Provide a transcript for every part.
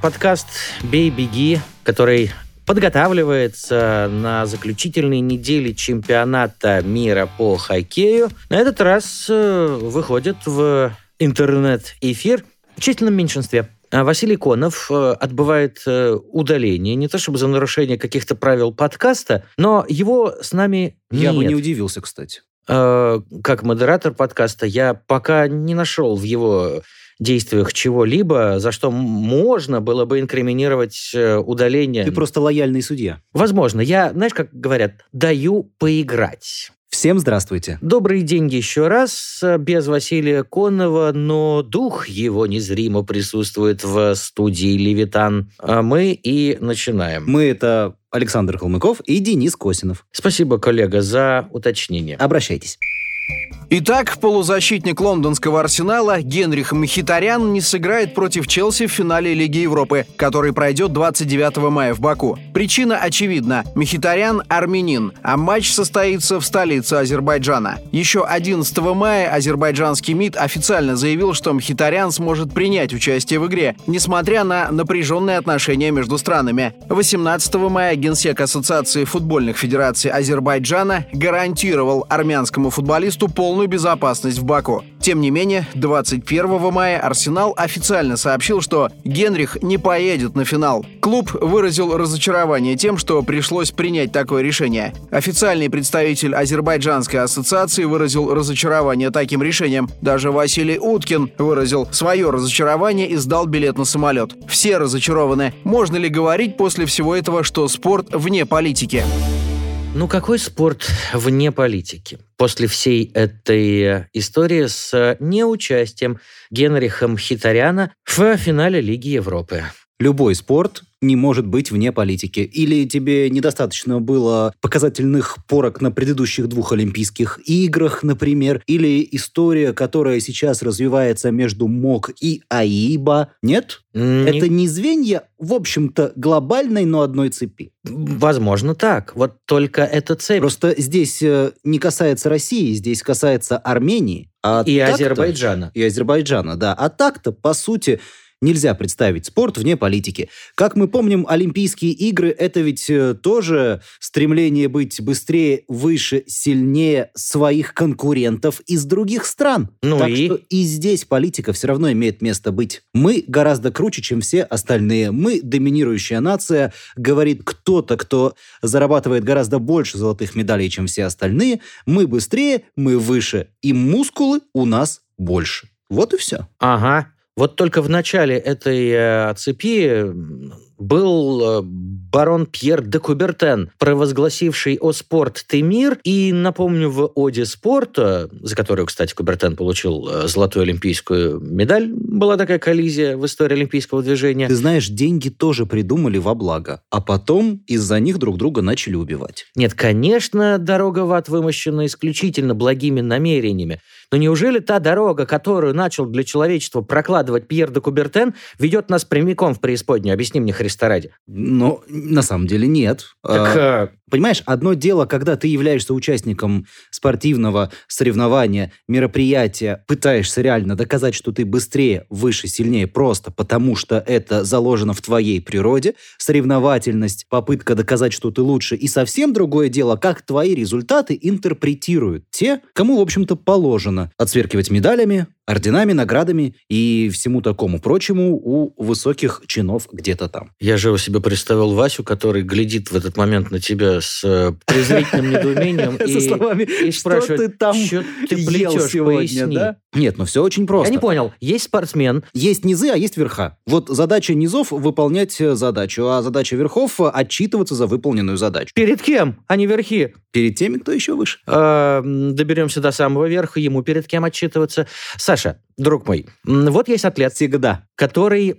Подкаст «Бей, беги», который подготавливается на заключительной неделе чемпионата мира по хоккею. На этот раз э, выходит в интернет-эфир в численном меньшинстве. А Василий Конов э, отбывает э, удаление, не то чтобы за нарушение каких-то правил подкаста, но его с нами Я бы не удивился, кстати. Как модератор подкаста, я пока не нашел в его действиях чего-либо, за что можно было бы инкриминировать э, удаление. Ты просто лояльный судья. Возможно. Я, знаешь, как говорят, даю поиграть. Всем здравствуйте. Добрый день еще раз. э, Без Василия Конова, но дух его незримо присутствует в студии «Левитан». А мы и начинаем. Мы — это Александр Калмыков и Денис Косинов. Спасибо, коллега, за уточнение. Обращайтесь. Итак, полузащитник лондонского арсенала Генрих Мхитарян не сыграет против Челси в финале Лиги Европы, который пройдет 29 мая в Баку. Причина очевидна. Мхитарян – армянин, а матч состоится в столице Азербайджана. Еще 11 мая азербайджанский МИД официально заявил, что Мхитарян сможет принять участие в игре, несмотря на напряженные отношения между странами. 18 мая Генсек Ассоциации футбольных федераций Азербайджана гарантировал армянскому футболисту полную безопасность в Баку. Тем не менее, 21 мая Арсенал официально сообщил, что Генрих не поедет на финал. Клуб выразил разочарование тем, что пришлось принять такое решение. Официальный представитель Азербайджанской ассоциации выразил разочарование таким решением. Даже Василий Уткин выразил свое разочарование и сдал билет на самолет. Все разочарованы. Можно ли говорить после всего этого, что спорт вне политики? Ну, какой спорт вне политики? После всей этой э, истории с э, неучастием Генриха Мхитаряна в финале Лиги Европы. Любой спорт не может быть вне политики. Или тебе недостаточно было показательных порок на предыдущих двух Олимпийских играх, например, или история, которая сейчас развивается между МОК и АИБа. Нет? Не- Это не звенья, в общем-то, глобальной, но одной цепи. Возможно, так. Вот только эта цепь Просто здесь э, не касается России, здесь касается Армении. А и Азербайджана. И Азербайджана, да. А так-то, по сути, нельзя представить спорт вне политики. Как мы помним, Олимпийские игры — это ведь э, тоже стремление быть быстрее, выше, сильнее своих конкурентов из других стран. Ну так и? что и здесь политика все равно имеет место быть. Мы гораздо круче, чем все остальные. Мы доминирующая нация, говорит кто-то, кто зарабатывает гораздо больше золотых медалей, чем все остальные. Мы быстрее, мы выше, и мускулы у нас больше. Вот и все. Ага. Вот только в начале этой э, цепи был э, барон Пьер де Кубертен, провозгласивший «О спорт ты мир». И, напомню, в «Оде спорта», за которую, кстати, Кубертен получил э, золотую олимпийскую медаль, была такая коллизия в истории олимпийского движения. Ты знаешь, деньги тоже придумали во благо, а потом из-за них друг друга начали убивать. Нет, конечно, дорога в ад вымощена исключительно благими намерениями. Но неужели та дорога, которую начал для человечества прокладывать Пьер де Кубертен, ведет нас прямиком в преисподнюю? Объясни мне, Христа ради. Но на самом деле нет. Так, А, э, Понимаешь, одно дело, когда ты являешься участником спортивного соревнования, мероприятия, пытаешься реально доказать, что ты быстрее, выше, сильнее, просто потому что это заложено в твоей природе, соревновательность, попытка доказать, что ты лучше, и совсем другое дело, как твои результаты интерпретируют те, кому, в общем-то, положено отсверкивать медалями, орденами, наградами и всему такому прочему у высоких чинов где-то там. Я же у себя представил Васю, который глядит в этот момент на тебя с э, презрительным недоумением и, словами, и что спрашивает, ты там «Чё ты плетешь, сегодня, поясни». да? Нет, ну все очень просто. Я не понял. Есть спортсмен, Есть низы, а есть верха. Вот задача низов – выполнять задачу, а задача верхов – отчитываться за выполненную задачу. перед кем, а не верхи? Перед теми, кто еще выше. Э, м, доберемся до самого верха, ему перед кем отчитываться. Саша, Саша. Друг мой, вот есть атлет. Всегда. Который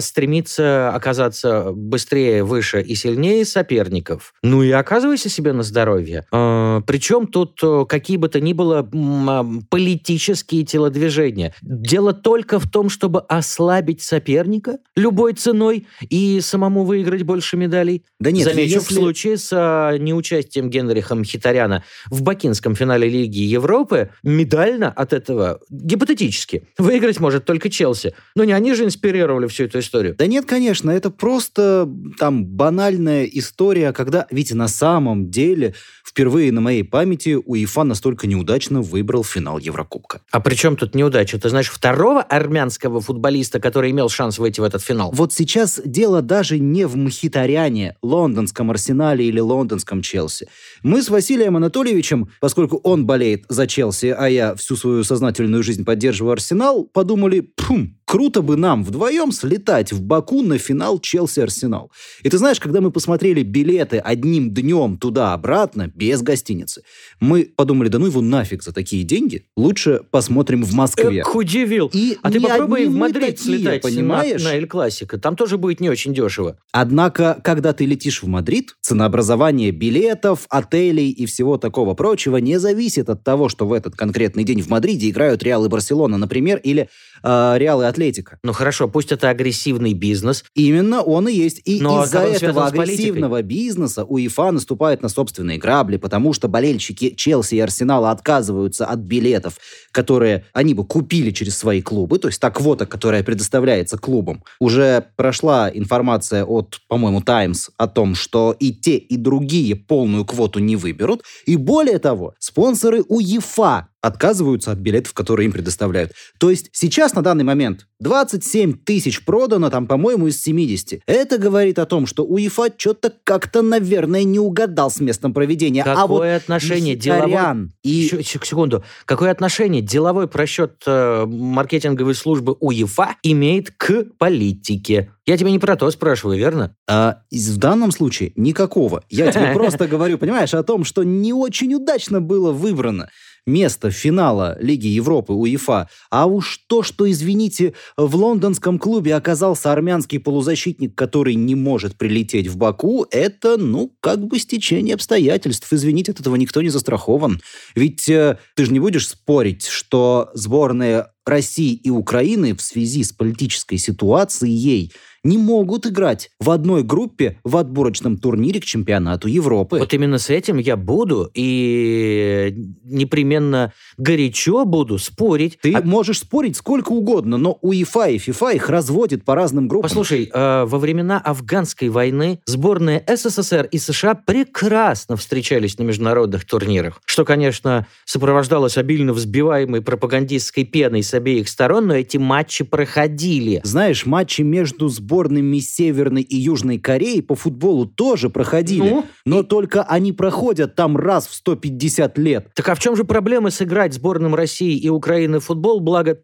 стремится оказаться быстрее, выше и сильнее соперников. Ну и оказывайся себе на здоровье. А, Причем тут э, какие бы то ни было а, политические телодвижения. Дело только в том, чтобы ослабить соперника любой ценой и самому выиграть больше медалей. Да нет, Замечу, если... в случае с а, неучастием Генриха Мхитаряна в бакинском финале Лиги Европы медально от этого, гипотетически, выиграть может только Челси. Но не они же инспирировали всю эту историю. Да нет, конечно, это просто там банальная история, когда, ведь на самом деле впервые на моей памяти УЕФА настолько неудачно выбрал финал Еврокубка. А при чем тут неудача? Ты знаешь второго армянского футболиста, который имел шанс выйти в этот финал? Вот сейчас дело даже не в Мхитаряне, лондонском Арсенале или лондонском Челси. Мы с Василием Анатольевичем, поскольку он болеет за Челси, а я всю свою сознательную жизнь поддерживаю Арсенал, подумали, пум, круто бы нам вдвоем слетать в Баку на финал Челси-Арсенал. И ты знаешь, когда мы посмотрели билеты одним днем туда-обратно, без гостиницы, мы подумали, да ну его нафиг за такие деньги, лучше посмотрим в Москве. Эх, удивил. И а ты попробуй в Мадрид такие, слетать понимаешь? на, на Эль Классика. Там тоже будет не очень дешево. Однако, когда ты летишь в Мадрид, ценообразование билетов, отелей и всего такого прочего не зависит от того, что в этот конкретный день в Мадриде играют Реал и Барселона, например, или э, Реал и Атлетика. Ну хорошо, пусть это агрессивный бизнес. Именно он и есть. И из-за этого агрессивного бизнеса УЕФА наступает на собственные грабли, потому что болельщики Челси и Арсенала отказываются от билетов, которые они бы купили через свои клубы, то есть та квота, которая предоставляется клубам. Уже прошла информация от, по-моему, Times о том, что и те, и другие полную квоту не выберут. И более того, спонсоры УЕФА отказываются от билетов, которые им предоставляют. То есть сейчас на данный момент 27 тысяч продано, там, по-моему, из 70. Это говорит о том, что УЕФА что-то как-то, наверное, не угадал с местом проведения. Какое а вот отношение деловой... и секунду. Какое отношение деловой просчет э, маркетинговой службы УЕФА имеет к политике? Я тебя не про то спрашиваю, верно? А, в данном случае никакого. Я тебе просто говорю, понимаешь, о том, что не очень удачно было выбрано место финала Лиги Европы УЕФА. А уж то, что, извините, в лондонском клубе оказался армянский полузащитник, который не может прилететь в Баку, это, ну, как бы стечение обстоятельств. Извините, от этого никто не застрахован. Ведь э, ты же не будешь спорить, что сборная России и Украины в связи с политической ситуацией не могут играть в одной группе в отборочном турнире к чемпионату Европы. Вот именно с этим я буду и непременно горячо буду спорить. Ты А- можешь спорить сколько угодно, но УЕФА и ФИФА их разводят по разным группам. Послушай, э, во времена афганской войны сборные СССР и США прекрасно встречались на международных турнирах, что, конечно, сопровождалось обильно взбиваемой пропагандистской пеной с обеих сторон, но эти матчи проходили. Знаешь, матчи между сборными Северной и Южной Кореи по футболу тоже проходили. Ну? Но только они проходят там раз в 150 лет. Так а в чем же проблема сыграть сборным России и Украины в футбол, благо,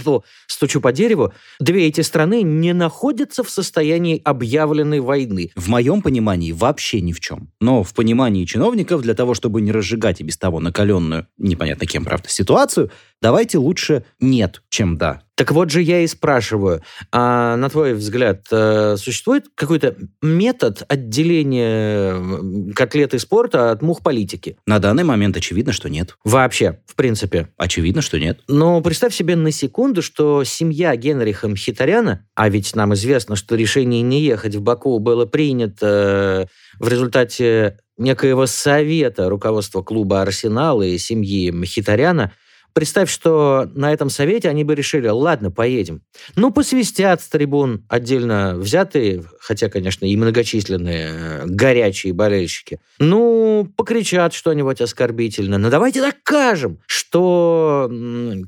стучу по дереву, две эти страны не находятся в состоянии объявленной войны. В моем понимании вообще ни в чем. Но в понимании чиновников, для того, чтобы не разжигать и без того накаленную, непонятно кем, правда, ситуацию, давайте лучше нет, чем да. Так вот же я и спрашиваю, а на твой взгляд, э, существует какой-то метод отделения котлеты спорта от мух политики? На данный момент очевидно, что нет. Вообще, в принципе. Очевидно, что нет. Но представь себе на секунду, что семья Генриха Мхитаряна, а ведь нам известно, что решение не ехать в Баку было принято э, в результате некоего совета руководства клуба «Арсенал» и семьи Мхитаряна, Представь, что на этом совете они бы решили, ладно, поедем. Ну, посвистят с трибун отдельно взятые, хотя, конечно, и многочисленные э, горячие болельщики. Ну, покричат что-нибудь оскорбительно. Но давайте докажем, что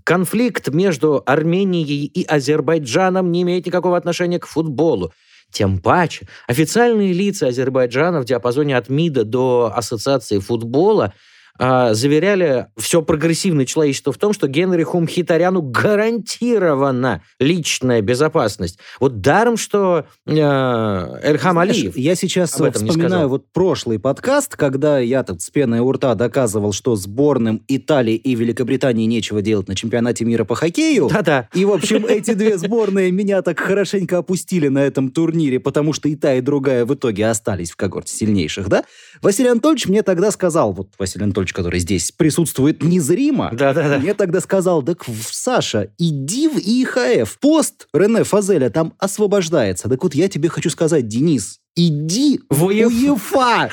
конфликт между Арменией и Азербайджаном не имеет никакого отношения к футболу. Тем паче, официальные лица Азербайджана в диапазоне от МИДа до Ассоциации футбола а, заверяли все прогрессивное человечество в том, что Генриху Мхитаряну гарантирована личная безопасность. Вот даром, что э, Эльхам Знаешь, Алиев Я сейчас об этом вспоминаю вот прошлый подкаст, когда я тут с пеной у рта доказывал, что сборным Италии и Великобритании нечего делать на чемпионате мира по хоккею. Да-да. И, в общем, эти две сборные меня так хорошенько опустили на этом турнире, потому что и та, и другая в итоге остались в когорте сильнейших, да? Василий Анатольевич мне тогда сказал, вот Василий Анатольевич, который здесь присутствует незримо, Да-да-да. мне тогда сказал, так, Саша, иди в ИХФ. Пост Рене Фазеля там освобождается. Так вот, я тебе хочу сказать, Денис, иди В УЕФА.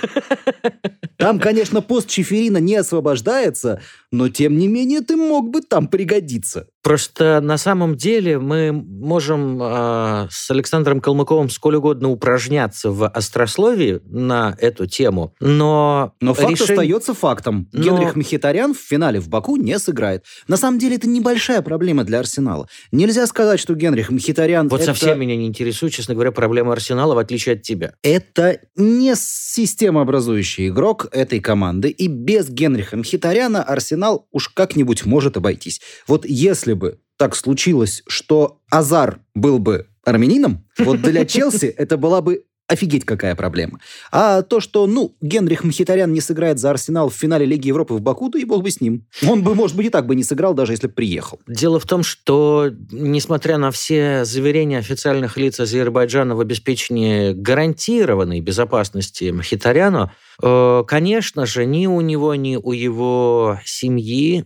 Там, конечно, пост Чеферина не освобождается, но, тем не менее, ты мог бы там пригодиться. Просто на самом деле мы можем э, с Александром Калмыковым сколь угодно упражняться в острословии на эту тему, но... Но факт решень- остается фактом. Но- Генрих Мхитарян в финале в Баку не сыграет. На самом деле, это небольшая проблема для Арсенала. Нельзя сказать, что Генрих Мхитарян... Вот это... совсем меня не интересует, честно говоря, проблема Арсенала, в отличие от тебя. Это не системообразующий игрок этой команды, и без Генриха Мхитаряна Арсенал уж как-нибудь может обойтись. Вот если бы так случилось, что Азар был бы армянином, вот для Челси это была бы офигеть какая проблема. А то, что, ну, Генрих Мхитарян не сыграет за Арсенал в финале Лиги Европы в Баку, да и бог бы с ним. Он бы, может быть, и так бы не сыграл, даже если бы приехал. Дело в том, что, несмотря на все заверения официальных лиц Азербайджана в обеспечении гарантированной безопасности Мхитаряну, конечно же, ни у него, ни у его семьи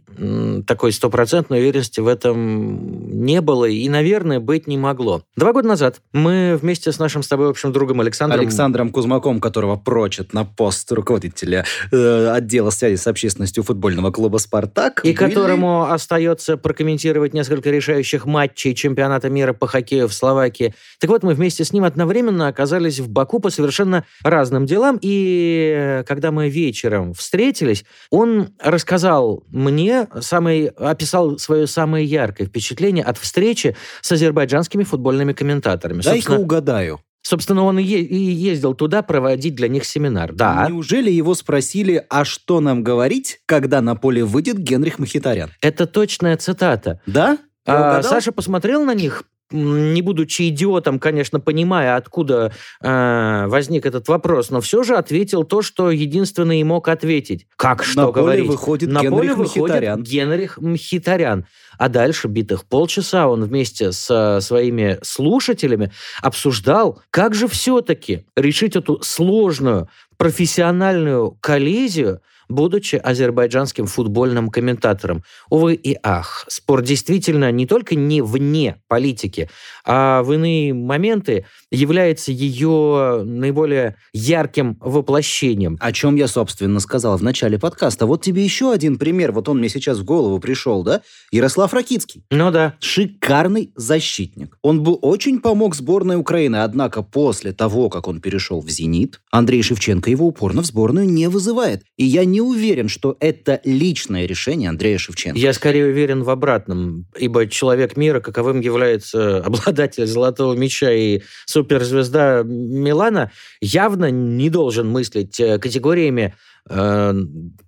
такой стопроцентной уверенности в этом не было и, наверное, быть не могло. Два года назад мы вместе с нашим с тобой общим другом Александром... Александром Кузмаком, которого прочат на пост руководителя э, отдела связи с общественностью футбольного клуба «Спартак». И были- которому остается прокомментировать несколько решающих матчей чемпионата мира по хоккею в Словакии. Так вот, мы вместе с ним одновременно оказались в Баку по совершенно разным делам. И э, когда мы вечером встретились, он рассказал мне, самый, описал свое самое яркое впечатление от встречи с азербайджанскими футбольными комментаторами. Дай-ка угадаю. собственно, он и ездил туда проводить для них семинар. Да, Неужели его спросили, а что нам говорить, когда на поле выйдет Генрих Мхитарян? это точная цитата. Да? А? Саша посмотрел на них, не будучи идиотом, конечно, понимая, откуда э, возник этот вопрос, но все же ответил то, что единственное и мог ответить. Как что на поле говорить? выходит на Генрих поле выходит Мхитарян. Генрих Мхитарян. А дальше битых полчаса он вместе с своими слушателями обсуждал, как же все-таки решить эту сложную профессиональную коллизию, будучи азербайджанским футбольным комментатором. Увы и ах, спорт действительно не только не вне политики, а в иные моменты является ее наиболее ярким воплощением. О чем я, собственно, сказал в начале подкаста. Вот тебе еще один пример. Вот он мне сейчас в голову пришел, да? Ярослав Ракицкий. Ну да. Шикарный защитник. Он бы очень помог сборной Украины, однако после того, как он перешел в «Зенит», Андрей Шевченко его упорно в сборную не вызывает. И я не уверен, что это личное решение Андрея Шевченко. Я скорее уверен в обратном, ибо человек мира, каковым является обладатель золотого мяча и суперзвезда Милана, явно не должен мыслить э, категориями э,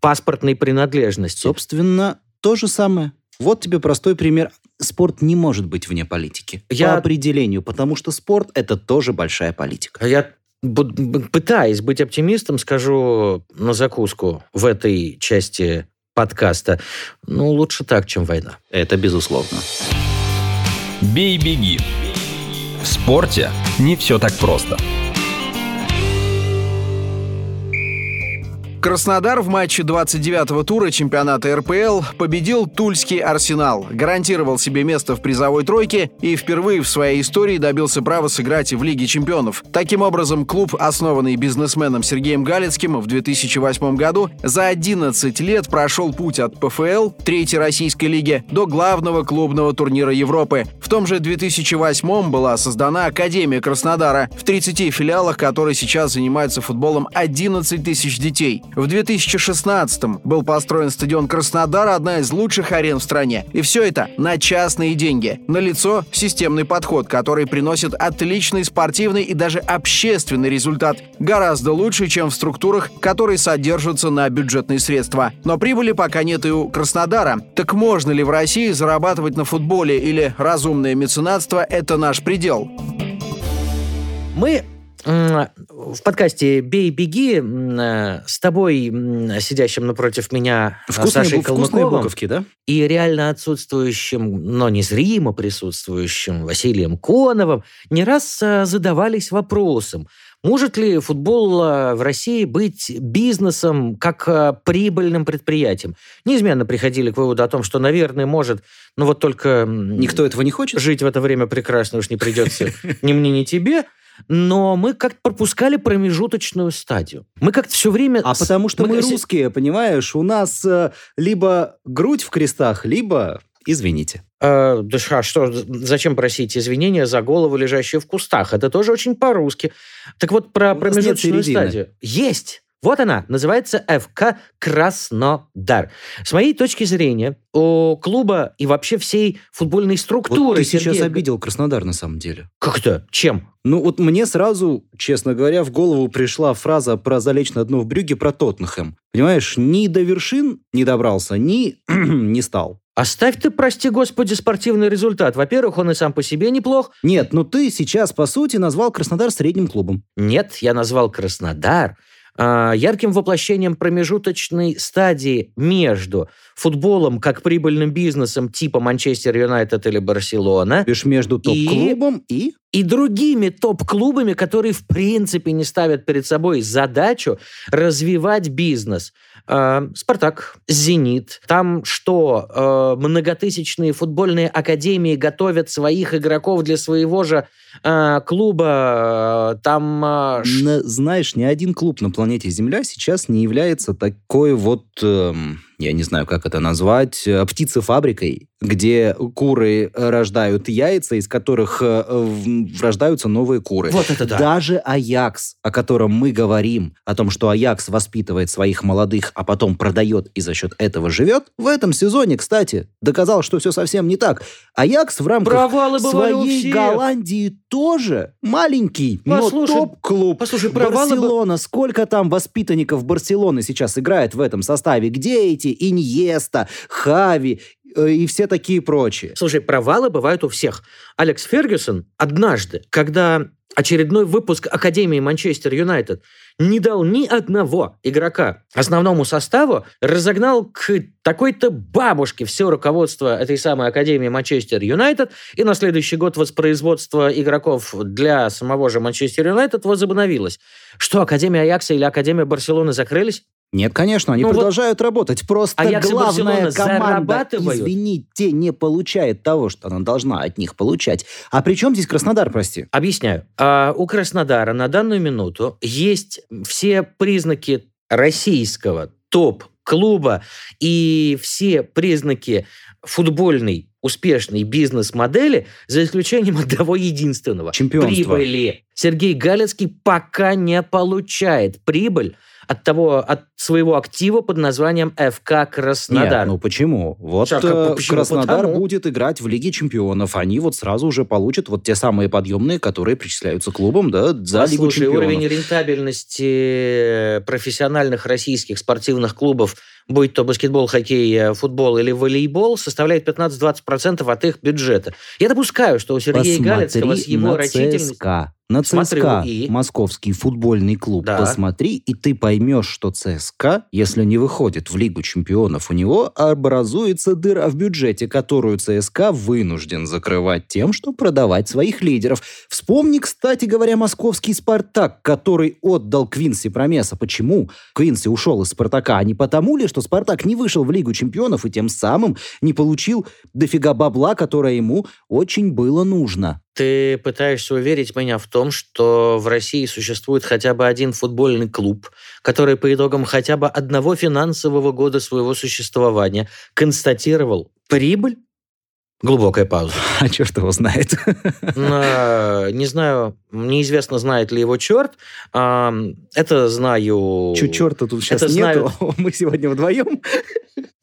паспортной принадлежности. Собственно, то же самое. Вот тебе простой пример. Спорт не может быть вне политики. Я- По определению, потому что спорт – это тоже большая политика. Я пытаясь быть оптимистом, скажу на закуску в этой части подкаста, ну, лучше так, чем война. Это безусловно. Бей-беги. В спорте не все так просто. Краснодар в матче 29-го тура чемпионата РПЛ победил Тульский Арсенал, гарантировал себе место в призовой тройке и впервые в своей истории добился права сыграть в Лиге чемпионов. Таким образом, клуб, основанный бизнесменом Сергеем Галицким в 2008 году, за 11 лет прошел путь от ПФЛ, третьей российской лиги, до главного клубного турнира Европы. В том же 2008 была создана Академия Краснодара, в 30 филиалах которой сейчас занимаются футболом 11 тысяч детей. В 2016-м был построен стадион Краснодара, одна из лучших арен в стране. И все это на частные деньги. Налицо системный подход, который приносит отличный спортивный и даже общественный результат. Гораздо лучше, чем в структурах, которые содержатся на бюджетные средства. Но прибыли пока нет и у Краснодара. Так можно ли в России зарабатывать на футболе или разумное меценатство – это наш предел? Мы в подкасте «Бей, беги» э, с тобой, сидящим напротив меня э, вкусные, Сашей Калмыковым буковки, да? и реально отсутствующим, но незримо присутствующим Василием Коновым, не раз э, задавались вопросом, может ли футбол в России быть бизнесом как прибыльным предприятием? Неизменно приходили к выводу о том, что, наверное, может, но вот только... Никто этого не хочет? Жить в это время прекрасно уж не придется ни мне, ни тебе но мы как-то пропускали промежуточную стадию. Мы как-то все время... А потому что мы, мы русские, понимаешь, у нас э, либо грудь в крестах, либо извините. Э, да а что, зачем просить извинения за голову, лежащую в кустах? Это тоже очень по-русски. Так вот, про промежуточную стадию. Есть! Вот она, называется ФК «Краснодар». С моей точки зрения, у клуба и вообще всей футбольной структуры... Вот ты Сергей... сейчас обидел Краснодар на самом деле. Как то Чем? Ну вот мне сразу, честно говоря, в голову пришла фраза про залечь на дно в брюге про Тоттенхэм. Понимаешь, ни до вершин не добрался, ни не стал. Оставь ты, прости господи, спортивный результат. Во-первых, он и сам по себе неплох. Нет, ну ты сейчас, по сути, назвал Краснодар средним клубом. Нет, я назвал Краснодар ярким воплощением промежуточной стадии между футболом как прибыльным бизнесом типа Манчестер Юнайтед или Барселона. Лишь между топ-клубом и... И другими топ-клубами, которые в принципе не ставят перед собой задачу развивать бизнес. А, Спартак, Зенит. Там что, а, многотысячные футбольные академии готовят своих игроков для своего же клуба. Там... Знаешь, ни один клуб на планете Земля сейчас не является такой вот... Эм я не знаю, как это назвать, э, птицефабрикой, где куры рождают яйца, из которых э, рождаются новые куры. Вот это да. Даже Аякс, о котором мы говорим, о том, что Аякс воспитывает своих молодых, а потом продает и за счет этого живет, в этом сезоне, кстати, доказал, что все совсем не так. Аякс в рамках провалы своей Голландии тоже маленький, послушай, но топ-клуб. Послушай, провалы Барселона, сколько там воспитанников Барселоны сейчас играет в этом составе? Где эти Месси, Иньеста, Хави э, и все такие прочие. Слушай, провалы бывают у всех. Алекс Фергюсон однажды, когда очередной выпуск Академии Манчестер Юнайтед не дал ни одного игрока основному составу, разогнал к такой-то бабушке все руководство этой самой Академии Манчестер Юнайтед, и на следующий год воспроизводство игроков для самого же Манчестер Юнайтед возобновилось. Что, Академия Аякса или Академия Барселоны закрылись? Нет, конечно, они ну продолжают вот, работать. Просто а главная команда, извините, не получает того, что она должна от них получать. А при чем здесь Краснодар, прости? Объясняю. А у Краснодара на данную минуту есть все признаки российского топ-клуба и все признаки футбольной успешной бизнес-модели, за исключением одного единственного. Чемпионства. Прибыли. Сергей Галецкий пока не получает прибыль от того, от своего актива под названием ФК Краснодар. Нет, ну почему? Вот Шаг, э, почему? Краснодар Потому... будет играть в Лиге Чемпионов. Они вот сразу уже получат вот те самые подъемные, которые причисляются клубам, да, за Послушай, Лигу Чемпионов. уровень рентабельности профессиональных российских спортивных клубов будь то баскетбол, хоккей, э, футбол или волейбол, составляет 15-20% от их бюджета. Я допускаю, что у Сергея Посмотри Галицкого с его рачительностью... На ЦСКА, и... московский футбольный клуб, да. посмотри, и ты поймешь, что ЦСКА, если не выходит в Лигу чемпионов, у него образуется дыра в бюджете, которую ЦСКА вынужден закрывать тем, что продавать своих лидеров. Вспомни, кстати говоря, московский «Спартак», который отдал Квинси Промеса. Почему Квинси ушел из «Спартака»? А не потому ли, что «Спартак» не вышел в Лигу чемпионов и тем самым не получил дофига бабла, которое ему очень было нужно? Ты пытаешься уверить меня в том, что в России существует хотя бы один футбольный клуб, который по итогам хотя бы одного финансового года своего существования констатировал прибыль? Глубокая пауза. А черт его знает. На, не знаю, неизвестно, знает ли его черт. А, это знаю... Чуть черта тут сейчас Это нету. знаю. Мы сегодня вдвоем.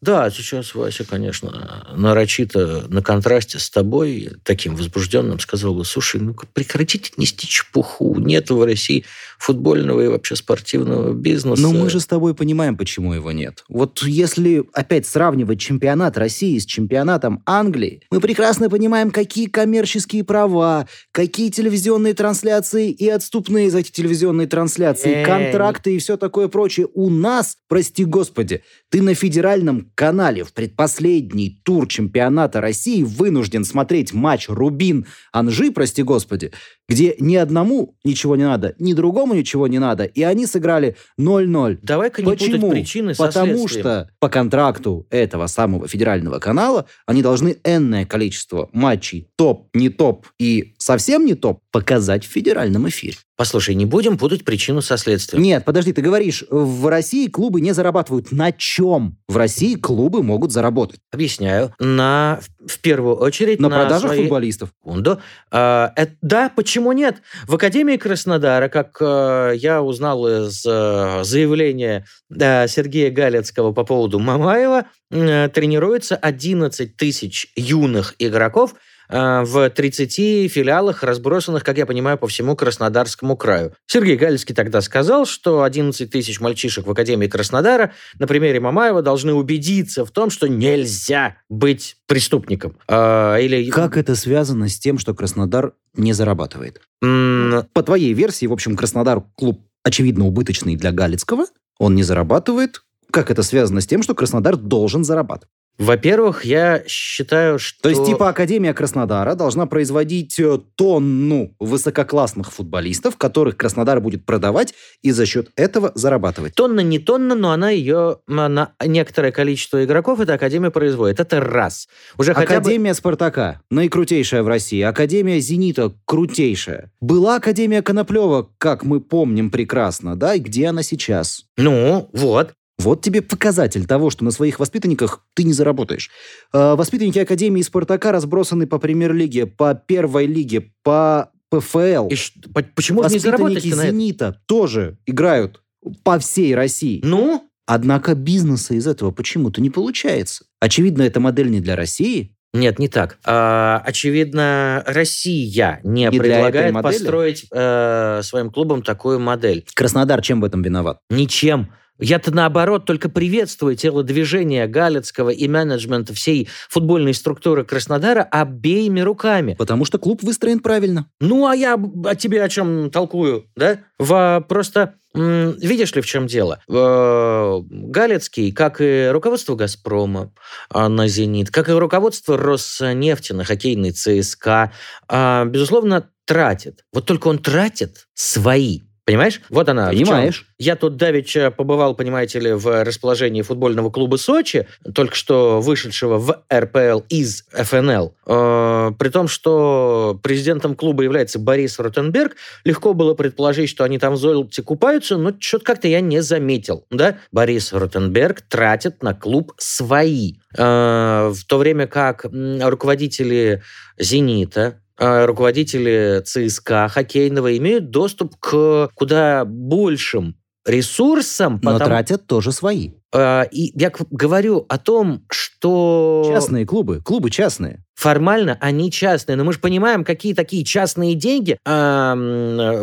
Да, сейчас Вася, конечно, нарочито на контрасте с тобой, таким возбужденным, сказал бы, слушай, ну прекратите нести чепуху. Нет в России футбольного и вообще спортивного бизнеса. Но мы же с тобой понимаем, почему его нет. Вот если опять сравнивать чемпионат России с чемпионатом Англии, мы прекрасно понимаем, какие коммерческие права, какие телевизионные трансляции и отступные за эти телевизионные трансляции, Эй. контракты и все такое прочее. У нас, прости господи, ты на федеральном канале в предпоследний тур чемпионата России вынужден смотреть матч Рубин-Анжи, прости господи, где ни одному ничего не надо, ни другому ничего не надо, и они сыграли 0-0. Давай-ка не Почему? путать причины со Потому следствием. что по контракту этого самого федерального канала они должны энное количество матчей топ, не топ и совсем не топ показать в федеральном эфире. Послушай, не будем путать причину со следствием. Нет, подожди, ты говоришь, в России клубы не зарабатывают. На чем? В России клубы могут заработать. Объясняю. На, в первую очередь На, на, продажах свои- футболистов. секунду. А, э, да, почему нет? В Академии Краснодара, как э, я узнал из э, заявления э, Сергея Галецкого по поводу Мамаева, э, тренируется 11 тысяч юных игроков э, в 30 филиалах, разбросанных, как я понимаю, по всему Краснодарскому краю. Сергей Галецкий тогда сказал, что 11 тысяч мальчишек в Академии Краснодара на примере Мамаева должны убедиться в том, что нельзя быть преступником. Э, или... Как это связано с тем, что Краснодар не зарабатывает? По твоей версии, в общем, Краснодар клуб очевидно убыточный для Галицкого, он не зарабатывает. Как это связано с тем, что Краснодар должен зарабатывать? Во-первых, я считаю, что... То есть, типа, Академия Краснодара должна производить э, тонну высококлассных футболистов, которых Краснодар будет продавать и за счет этого зарабатывать. Тонна не тонна, но она ее на некоторое количество игроков эта Академия производит. Это раз. Уже хотя бы... Академия Спартака, наикрутейшая в России. Академия Зенита, крутейшая. Была Академия Коноплева, как мы помним прекрасно, да? И где она сейчас? Ну, вот. Вот тебе показатель того, что на своих воспитанниках ты не заработаешь. Э, Воспитанники Академии Спартака разбросаны по премьер-лиге, по первой лиге, по ПФЛ. И ш- по- почему не заработать на это? «Зенита» тоже играют по всей России. Ну, Однако бизнеса из этого почему-то не получается. Очевидно, эта модель не для России. нет, не так. А, очевидно, Россия не, для предлагает построить э, своим клубом такую модель. Краснодар чем в этом виноват? Ничем. Я-то наоборот только приветствую телодвижение Галицкого и менеджмента всей футбольной структуры Краснодара обеими руками. Потому что клуб выстроен правильно. Ну, а я о тебе о чем толкую, да? В, просто, видишь ли, в чем дело? Галицкий, как и руководство «Газпрома» а, на «Зенит», как и руководство «Роснефти» на хоккейный ЦСКА, а, безусловно, тратит. Вот только он тратит свои. Понимаешь? Вот она. Понимаешь? Я тут давеча побывал, понимаете ли, в расположении футбольного клуба Сочи, только что вышедшего в РПЛ из ФНЛ. Э, при том, что президентом клуба является Борис Ротенберг, легко было предположить, что они там в золоте купаются, но что-то как-то я не заметил. Да? Борис Ротенберг тратит на клуб свои. Э, в то время как руководители «Зенита», руководители ЦСКА хоккейного имеют доступ к куда большим ресурсам, Но потому- тратят тоже свои. э, и я говорю о том, что Частные клубы. Клубы частные. Формально они частные, но мы же понимаем, какие такие частные деньги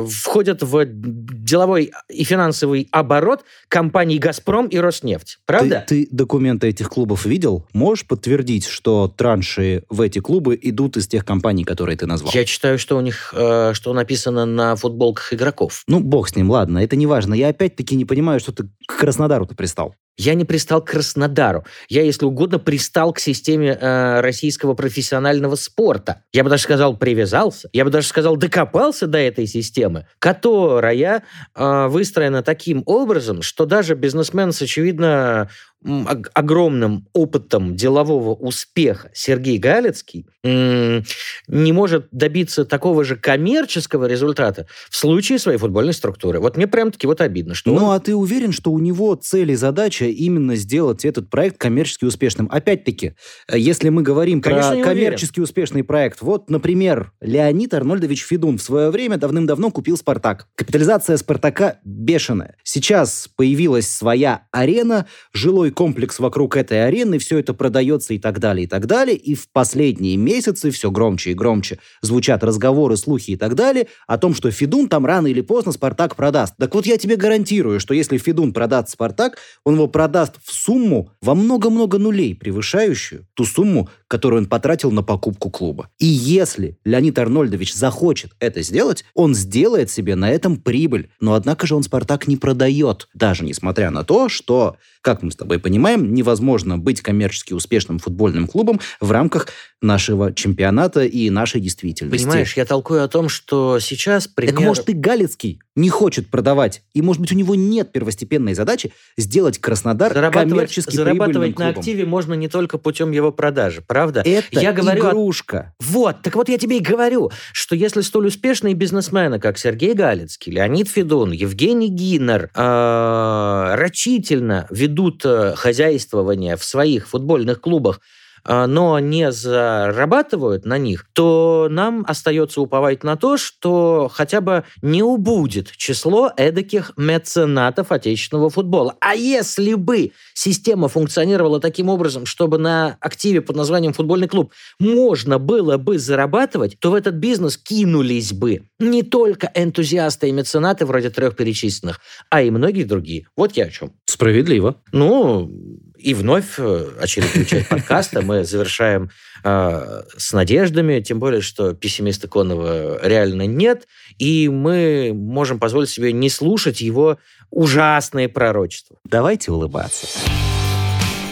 входят в деловой и финансовый оборот компаний «Газпром» и «Роснефть». Правда? Ты, ты документы этих клубов видел? Можешь подтвердить, что транши в эти клубы идут из тех компаний, которые ты назвал? Я читаю, что у них, э, что написано на футболках игроков. Ну, бог с ним, ладно, это не важно. Я опять-таки не понимаю, что ты к Краснодару-то пристал. Я не пристал к Краснодару. Я, если угодно, пристал к системе э, российского профессионального спорта. Я бы даже сказал, привязался. Я бы даже сказал, докопался до этой системы, которая э, выстроена таким образом, что даже бизнесмен с, очевидно, огромным опытом делового успеха Сергей Галицкий не может добиться такого же коммерческого результата в случае своей футбольной структуры. Вот мне прям-таки вот обидно, что Ну, он... а ты уверен, что у него цель и задача именно сделать этот проект коммерчески успешным? Опять-таки, э, если мы говорим Конечно, не про уверен. коммерчески успешный проект, вот, например, Леонид Арнольдович Федун в свое время давным-давно купил «Спартак». Капитализация «Спартака» бешеная. Сейчас появилась своя арена, жилой комплекс вокруг этой арены, все это продается и так далее, и так далее. И в последние месяцы все громче и громче звучат разговоры, слухи и так далее о том, что Федун там рано или поздно «Спартак» продаст. Так вот, я тебе гарантирую, что если Федун продаст «Спартак», он его продаст в сумму во много-много нулей, превышающую ту сумму, которую он потратил на покупку клуба. И если Леонид Арнольдович захочет это сделать, он сделает себе на этом прибыль. Но однако же он «Спартак» не продает, даже несмотря на то, что, как мы с тобой понимаем, невозможно быть коммерчески успешным футбольным клубом в рамках нашего чемпионата и нашей действительности. Понимаешь, я толкую о том, что сейчас пример... Так может и Галицкий не хочет продавать, и может быть у него нет первостепенной задачи сделать Краснодар зарабатывать, коммерчески зарабатывать на клубом. активе можно не только путем его продажи, правда? Это Я говорю о- игрушка. Вот, так вот я тебе и говорю, что если столь успешные бизнесмены, как Сергей Галицкий, Леонид Федун, Евгений Гиннер, э, рачительно ведут э, хозяйствование в своих футбольных клубах, но не зарабатывают на них, то нам остается уповать на то, что хотя бы не убудет число эдаких меценатов отечественного футбола. А если бы система функционировала таким образом, чтобы на активе под названием футбольный клуб можно было бы зарабатывать, то в этот бизнес кинулись бы не только энтузиасты и меценаты вроде трех перечисленных, а и многие другие. Вот я о чем. Справедливо. Ну, и вновь э, очередную часть подкаста мы завершаем э, с надеждами, тем более, что пессимиста Конова реально нет, и мы можем позволить себе не слушать его ужасные пророчества. Давайте улыбаться.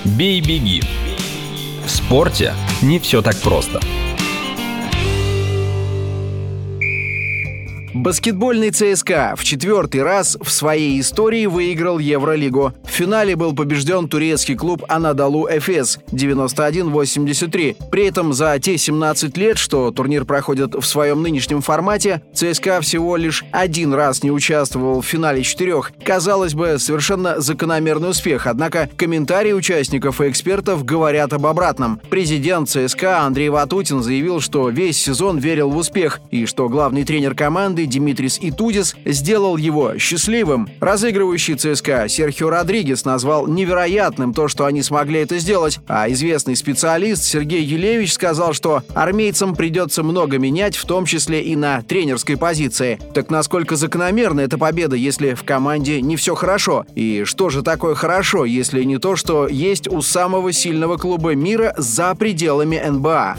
Бей-беги. В спорте не все так просто. Баскетбольный ЦСКА в четвертый раз в своей истории выиграл Евролигу. В финале был побежден турецкий клуб Анадолу Эфес 91-83. При этом за те 17 лет, что турнир проходит в своем нынешнем формате, ЦСКА всего лишь один раз не участвовал в финале четырех. Казалось бы, совершенно закономерный успех, однако комментарии участников и экспертов говорят об обратном. Президент ЦСКА Андрей Ватутин заявил, что весь сезон верил в успех и что главный тренер команды Димитрис Итудис сделал его счастливым. Разыгрывающий ЦСКА Серхио Родригес назвал невероятным то, что они смогли это сделать, а известный специалист Сергей Елевич сказал, что армейцам придется много менять, в том числе и на тренерской позиции. Так насколько закономерна эта победа, если в команде не все хорошо? И что же такое хорошо, если не то, что есть у самого сильного клуба мира за пределами НБА?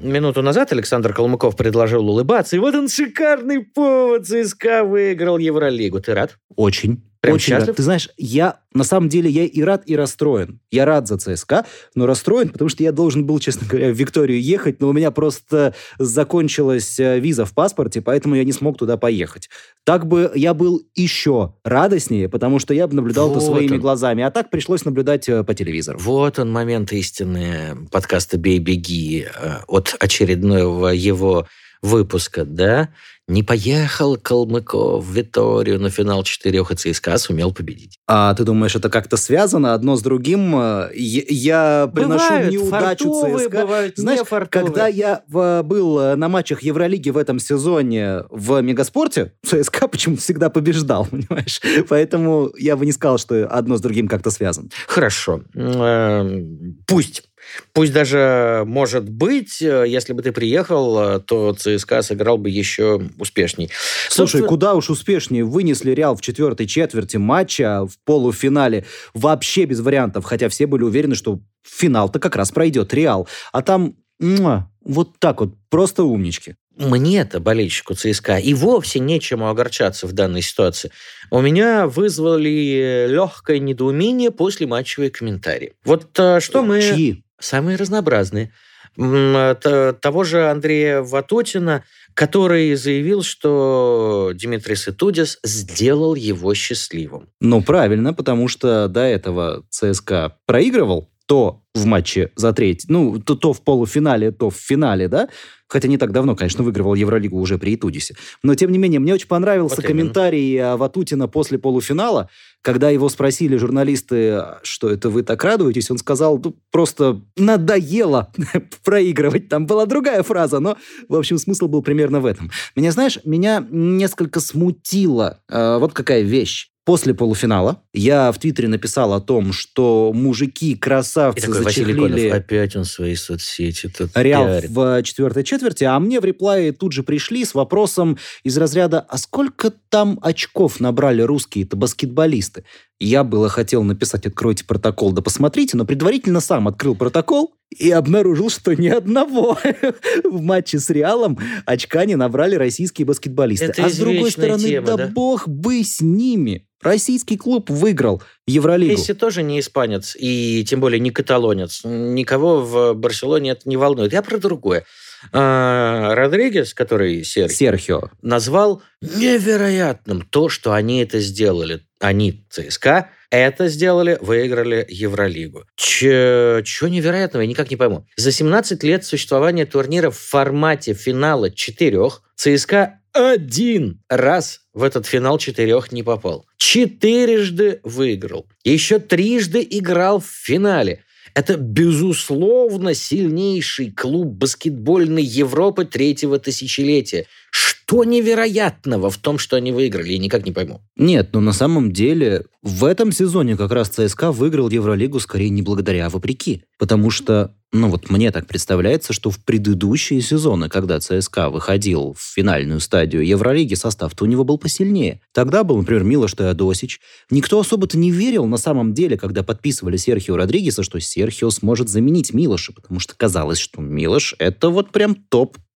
Минуту назад Александр Калмыков предложил улыбаться, и вот он шикарный повод. ЦСКА выиграл Евролигу. Ты рад? Очень. Прям очень счастлив? рад. Ты знаешь, я на самом деле я и рад, и расстроен. Я рад за ЦСКА, но расстроен, потому что я должен был, честно говоря, в Викторию ехать, но у меня просто закончилась э, виза в паспорте, поэтому я не смог туда поехать. Так бы я был еще радостнее, потому что я бы наблюдал это Вот своими он. глазами, а так пришлось наблюдать э, по телевизору. Вот он момент истины подкаста «Бей-беги» э, от очередного его выпуска, да? Не поехал Калмыков в Виторию на финал четырех, и ЦСКА сумел победить. А ты думаешь, это как-то связано одно с другим? Э, Я, я приношу Бывают неудачу фартовые, ЦСКА. бывают Знаешь, нефартовые. Когда я в- был э, на матчах Евролиги в этом сезоне в Мегаспорте, ЦСКА почему-то всегда побеждал, понимаешь? Поэтому я бы не сказал, что одно с другим как-то связано. Хорошо. Эм, Пусть. Пусть даже, может быть, э, если бы ты приехал, э, то ЦСКА сыграл бы еще успешней. Слушай, Собственно, куда уж успешнее вынесли Реал в четвертой четверти матча в полуфинале вообще без вариантов, хотя все были уверены, что финал-то как раз пройдет Реал. А там вот так вот, просто умнички. Мне-то, болельщику ЦСКА, и вовсе нечему огорчаться в данной ситуации. У меня вызвали легкое недоумение после матчевые комментарии. Вот э, что мы... Чьи? Самые разнообразные. того же Андрея Ватутина, который заявил, что Дмитрий Ситудис сделал его счастливым. Ну, правильно, потому что до этого ЦСКА проигрывал то в матче за треть, ну, то, то в полуфинале, то в финале, да, хотя не так давно, конечно, выигрывал Евролигу уже при Итудисе. Но, тем не менее, мне очень понравился вот комментарий именно. Ватутина после полуфинала, когда его спросили журналисты, что это вы так радуетесь, он сказал, ну, просто надоело проигрывать. Там была другая фраза, но, в общем, смысл был примерно в этом. Меня, знаешь, меня несколько смутило э, вот какая вещь. После полуфинала я в Твиттере написал о том, что мужики-красавцы такой, зачехлили... опять он свои соцсети тут Реал пиарит. в четвертой четверти, а мне в реплае тут же пришли с вопросом из разряда «А сколько там очков набрали русские-то баскетболисты?» Я было хотел написать «Откройте протокол, да посмотрите», но предварительно сам открыл протокол и обнаружил, что ни одного в матче с Реалом очка не набрали российские баскетболисты. Это а с другой стороны, тема, да, да бог бы с ними. Российский клуб выиграл Евролигу. Месси тоже не испанец, и тем более не каталонец. Никого в Барселоне это не волнует. Я про другое. А, Родригес, который Серхио, Серхио, назвал невероятным то, что они это сделали. Они, ЦСКА, это сделали, выиграли Евролигу. Чего невероятного, я никак не пойму. За 17 лет существования турнира в формате финала четырех ЦСКА один раз в этот финал четырех не попал. Четырежды выиграл. Еще трижды играл в финале. Это, безусловно, сильнейший клуб баскетбольной Европы третьего тысячелетия. Что невероятного в том, что они выиграли? Я никак не пойму. Нет, но на самом деле в этом сезоне как раз ЦСКА выиграл Евролигу скорее не благодаря, а вопреки. Потому что ну вот мне так представляется, что в предыдущие сезоны, когда ЦСКА выходил в финальную стадию Евролиги, состав-то у него был посильнее. Тогда был, например, Милош Теодосич. Никто особо-то не верил на самом деле, когда подписывали Серхио Родригеса, что Серхио сможет заменить Милоша, потому что казалось, что Милош — это вот прям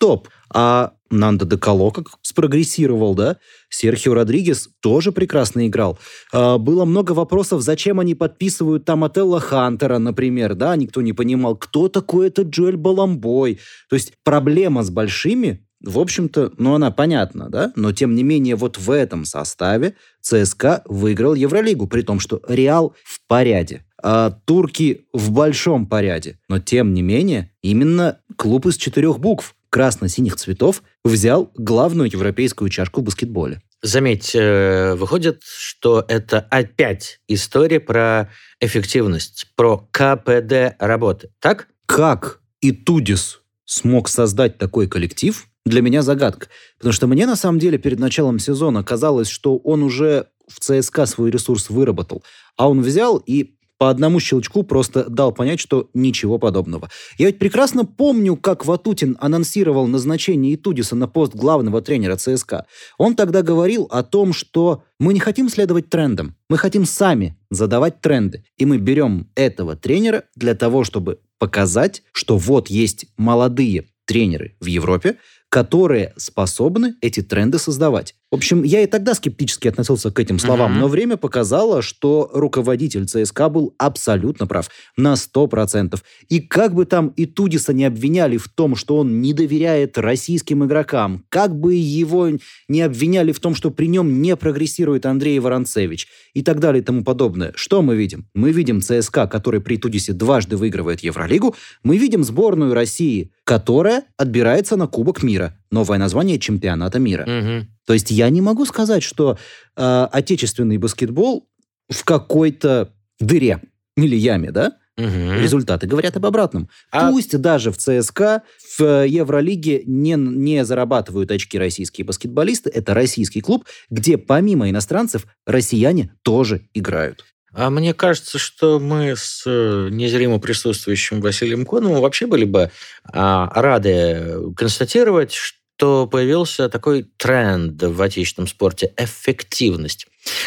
топ-топ. А Нандо де Кало как спрогрессировал, да? Серхио Родригес тоже прекрасно играл. А, было много вопросов, зачем они подписывают там Отелло Хантера, например, да? Никто не понимал, кто такой этот Джоэль Баламбой. То есть проблема с большими в общем-то, ну, она понятна, да? Но, тем не менее, вот в этом составе ЦСКА выиграл Евролигу, при том, что Реал в порядке, а турки в большом порядке. Но, тем не менее, именно клуб из четырех букв красно-синих цветов взял главную европейскую чашку в баскетболе. Заметь, э, выходит, что это опять история про эффективность, про КПД работы, так? Как и Тудис смог создать такой коллектив, для меня загадка. Потому что мне на самом деле перед началом сезона казалось, что он уже в ЦСКА свой ресурс выработал. А он взял и по одному щелчку просто дал понять, что ничего подобного. Я ведь прекрасно помню, как Ватутин анонсировал назначение Итудиса на пост главного тренера ЦСКА. Он тогда говорил о том, что мы не хотим следовать трендам, мы хотим сами задавать тренды. И мы берем этого тренера для того, чтобы показать, что вот есть молодые тренеры в Европе, которые способны эти тренды создавать. В общем, я и тогда скептически относился к этим словам, uh-huh. но время показало, что руководитель ЦСКА был абсолютно прав, на 100%. И как бы там и Тудиса не обвиняли в том, что он не доверяет российским игрокам, как бы его не обвиняли в том, что при нем не прогрессирует Андрей Воронцевич и так далее и тому подобное, что мы видим? Мы видим ЦСКА, который при Тудисе дважды выигрывает Евролигу, мы видим сборную России, которая отбирается на Кубок мира, новое название чемпионата мира. Угу. То есть я не могу сказать, что э, отечественный баскетбол в какой-то дыре или яме, да? Угу. Результаты говорят об обратном. А... Пусть даже в ЦСКА, в Евролиге не, не зарабатывают очки российские баскетболисты. Это российский клуб, где помимо иностранцев россияне тоже играют. А мне кажется, что мы с э, незримо присутствующим Василием Коновым вообще были бы а, рады констатировать, что то появился такой тренд в отечественном спорте – эффективность.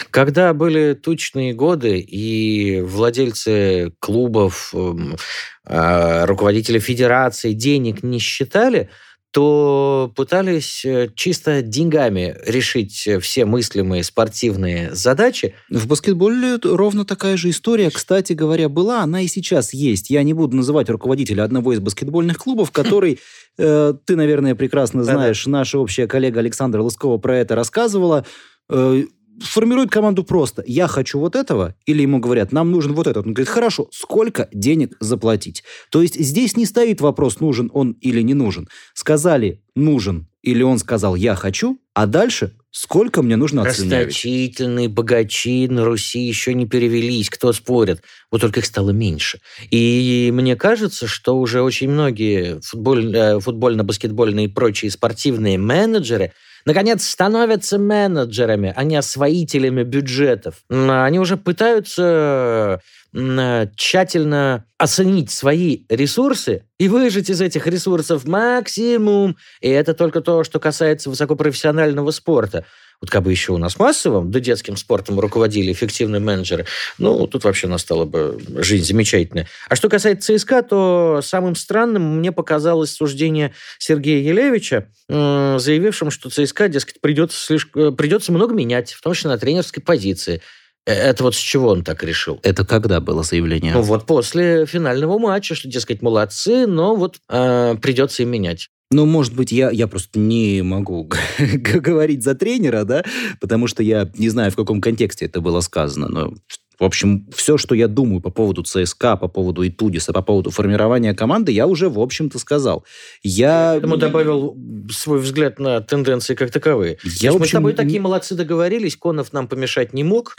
Когда были тучные годы, и владельцы клубов, эм, а, руководители федерации денег не считали, то пытались э, чисто деньгами решить все мыслимые спортивные задачи. В баскетболе ровно такая же история, кстати говоря, была, она и сейчас есть. Я не буду называть руководителя одного из баскетбольных клубов, который, э, ты, наверное, прекрасно знаешь, наша общая коллега Александра Лыскова про это рассказывала. Э, формирует команду просто. Я хочу вот этого, или ему говорят, нам нужен вот этот. Он говорит, хорошо, сколько денег заплатить? То есть здесь не стоит вопрос, нужен он или не нужен. Сказали, нужен, или он сказал, я хочу, а дальше сколько мне нужно оценивать. Расточительные богачи на Руси еще не перевелись, кто спорит. Вот только их стало меньше. И мне кажется, что уже очень многие футболь, э, футбольно-баскетбольные и прочие спортивные менеджеры – наконец, становятся менеджерами, а не освоителями бюджетов. Они уже пытаются тщательно оценить свои ресурсы и выжать из этих ресурсов максимум. И это только то, что касается высокопрофессионального спорта. Вот как бы еще у нас массовым, да детским спортом руководили эффективные менеджеры, ну, тут вообще настала бы жизнь замечательная. А что касается ЦСКА, то самым странным мне показалось суждение Сергея Елевича, заявившим, что ЦСКА, дескать, придется, слишком, придется много менять, в том числе на тренерской позиции. Э, это вот с чего он так решил? Это когда было заявление? Ну вот после финального матча, что, дескать, молодцы, но вот э, придется им менять. Ну, может быть, я, я просто не могу говорить за тренера, да, потому что я не знаю, в каком контексте это было сказано, но в общем, все, что я думаю по поводу ЦСКА, по поводу Итудиса, по поводу формирования команды, я уже, в общем-то, сказал. Я... Ему добавил свой взгляд на тенденции как таковые. Я, общем... Мы с тобой такие молодцы договорились, Конов нам помешать не мог,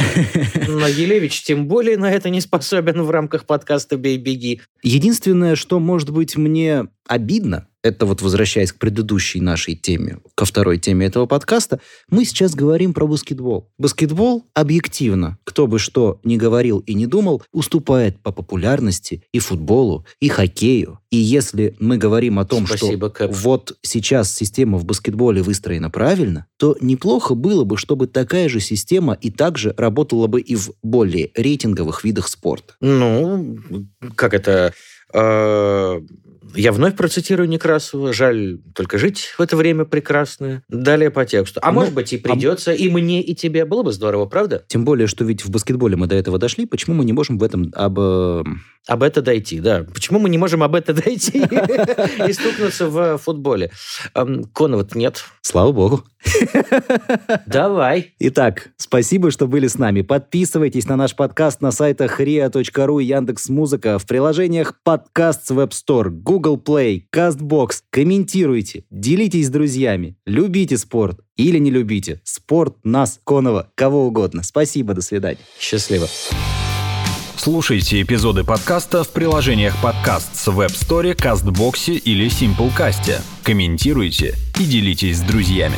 но Елевич тем более на это не способен в рамках подкаста «Бей-беги». Единственное, что, может быть, мне обидно, это вот возвращаясь к предыдущей нашей теме, ко второй теме этого подкаста, мы сейчас говорим про баскетбол. Баскетбол объективно, кто бы что ни говорил и не думал, уступает по популярности и футболу, и хоккею. И если мы говорим о том, Спасибо, что Кэп. вот сейчас система в баскетболе выстроена правильно, то неплохо было бы, чтобы такая же система и также работала бы и в более рейтинговых видах спорта. Ну, как это... Э, я вновь процитирую Некрасова. Жаль только жить в это время прекрасное. Далее по тексту. А ну, может быть и придется а... и мне, и тебе. Было бы здорово, правда? Тем более, что ведь в баскетболе мы до этого дошли. Почему мы не можем в этом об... Э, об это дойти, да. Почему мы не можем об это дойти и стукнуться в футболе? Конова нет. Слава богу. Давай. Итак, спасибо, что были с нами. Подписывайтесь на наш подкаст на сайтах ria.ru и Яндекс.Музыка, в приложениях подкаст с Web Store, Google Play, CastBox. Комментируйте, делитесь с друзьями, любите спорт или не любите. Спорт, нас, Конова, кого угодно. Спасибо, до свидания. Счастливо. Слушайте эпизоды подкаста в приложениях подкаст с Web Store, CastBox или SimpleCast. Комментируйте и делитесь с друзьями.